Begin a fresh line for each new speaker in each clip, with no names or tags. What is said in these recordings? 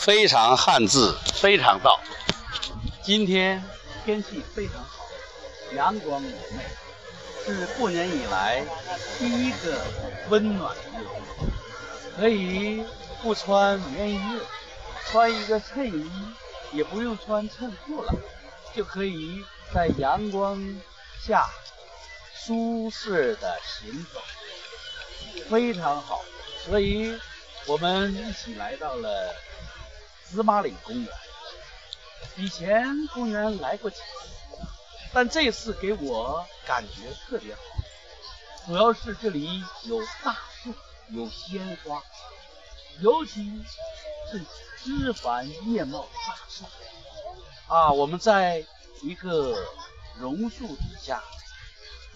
非常汉字，非常道。
今天天气非常好，阳光明媚，是过年以来第一个温暖的日子。可以不穿棉衣，穿一个衬衣，也不用穿衬裤了，就可以在阳光下舒适的行走，非常好。所以，我们一起来到了司马岭公园。以前公园来过几次，但这次给我感觉特别好，主要是这里有大树，有鲜花，尤其是枝繁叶茂的大树。啊，我们在一个榕树底下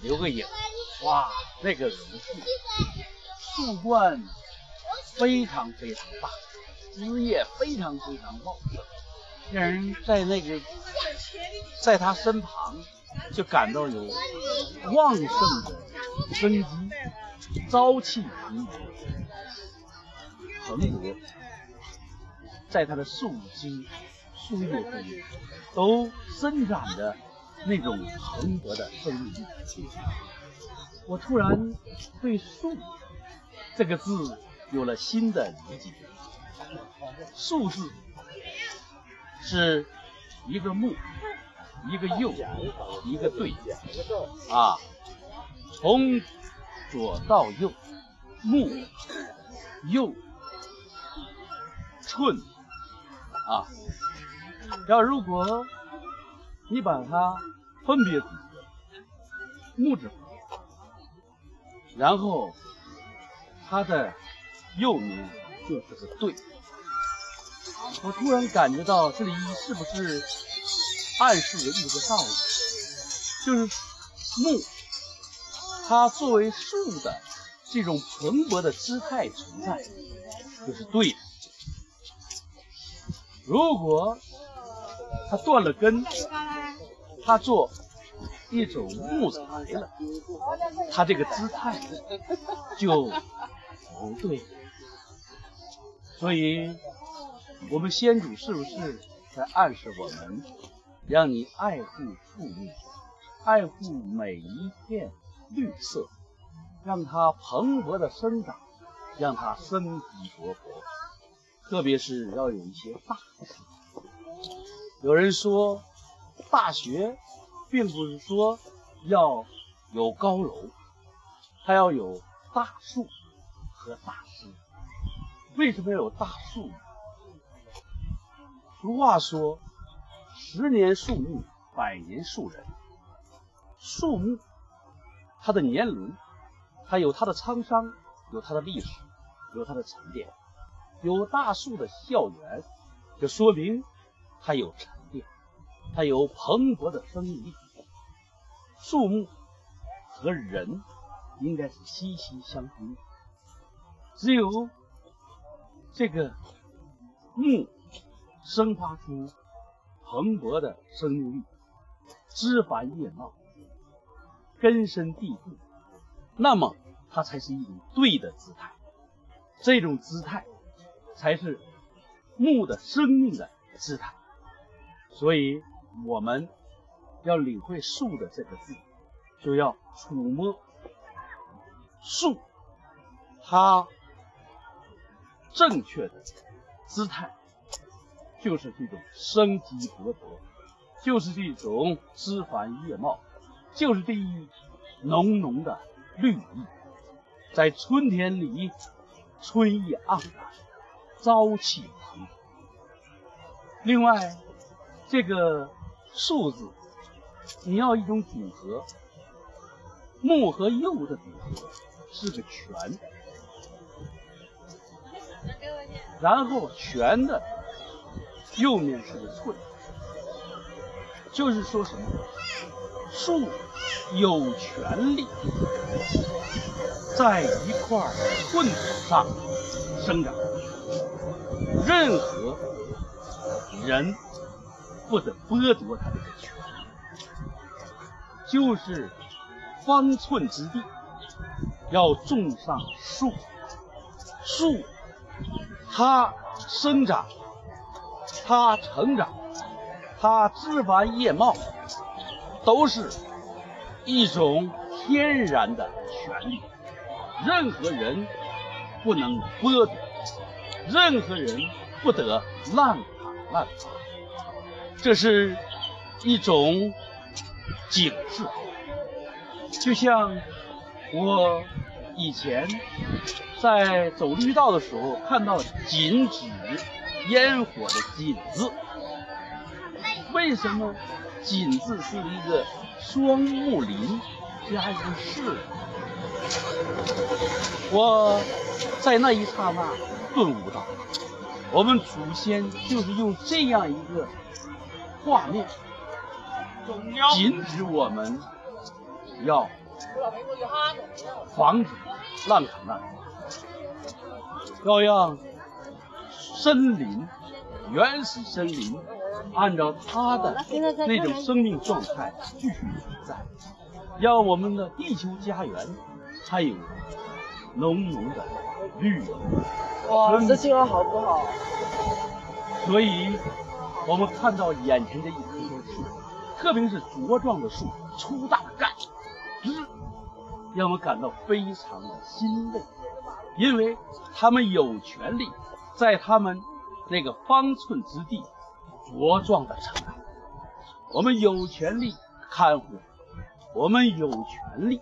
留个影，哇，那个榕树。树冠非常非常大，枝叶非常非常茂盛，让人在那个在他身旁就感到有旺盛的生机，朝气蓬勃，蓬勃，在它的树茎、树叶中都伸展着那种蓬勃的生命力。我突然对树。这个字有了新的理解，“数”字是一个木，一个右，一个对，啊，从左到右，木、右、寸，啊，要如果你把它分别组合，木字然后。它的右面就是个对，我突然感觉到这里是不是暗示着一个道理？就是木，它作为树的这种蓬勃的姿态存在，就是对的。如果它断了根，它做一种木材了，它这个姿态就。不对，所以，我们先祖是不是在暗示我们，让你爱护树木，爱护每一片绿色，让它蓬勃的生长，让它生机勃勃，特别是要有一些大树。有人说，大学并不是说要有高楼，它要有大树。和大师，为什么要有大树？俗话说：“十年树木，百年树人。”树木，它的年轮，它有它的沧桑，有它的历史，有它的沉淀。有大树的校园，就说明它有沉淀，它有蓬勃的生命力。树木和人应该是息息相通。只有这个木生发出蓬勃的生命力，枝繁叶茂，根深蒂固，那么它才是一种对的姿态。这种姿态才是木的生命的姿态。所以，我们要领会“树”的这个字，就要触摸树，它。正确的姿态，就是这种生机勃勃，就是这种枝繁叶茂，就是这一浓浓的绿意，在春天里，春意盎然，朝气蓬勃。另外，这个“树”字，你要一种组合，木和又的组合是个全。然后全的右面是个寸，就是说什么？树有权利在一块寸土上生长，任何人不得剥夺他的权利，就是方寸之地要种上树，树。它生长它成长，它枝繁叶茂，都是一种天然的权利，任何人不能剥夺，任何人不得滥砍滥伐，这是一种警示。就像我以前在走绿道的时候，看到禁止烟火的“锦”字，为什么“锦”字是一个双木林加一个士？我在那一刹那顿悟到，我们祖先就是用这样一个画面，禁止我们。要防止滥砍滥伐，要让森林、原始森林按照它的那种生命状态继续存在，让我们的地球家园还有浓浓的绿意。
哇，这信号好不好？
所以，我们看到眼前的一棵棵树，特别是茁壮的树、粗大的干。枝让我们感到非常的欣慰，因为他们有权利在他们那个方寸之地茁壮的成长。我们有权利看护，我们有权利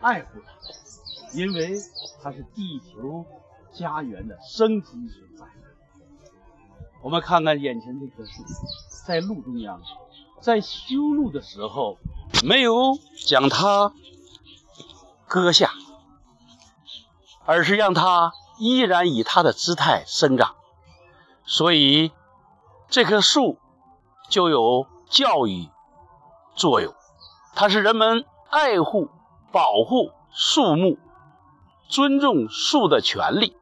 爱护它，因为它是地球家园的生机所在。我们看看眼前这棵树，在路中央，在修路的时候。没有将它割下，而是让它依然以它的姿态生长，所以这棵树就有教育作用。它是人们爱护、保护树木、尊重树的权利、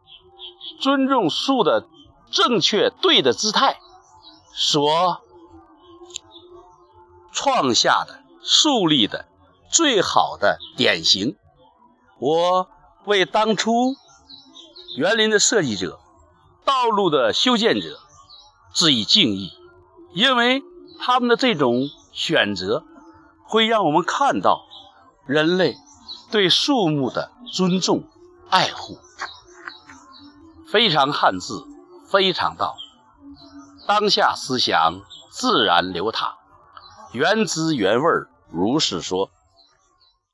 尊重树的正确对的姿态所创下的。树立的最好的典型，我为当初园林的设计者、道路的修建者致以敬意，因为他们的这种选择，会让我们看到人类对树木的尊重、爱护。非常汉字，非常道，当下思想自然流淌。原汁原味，如是说。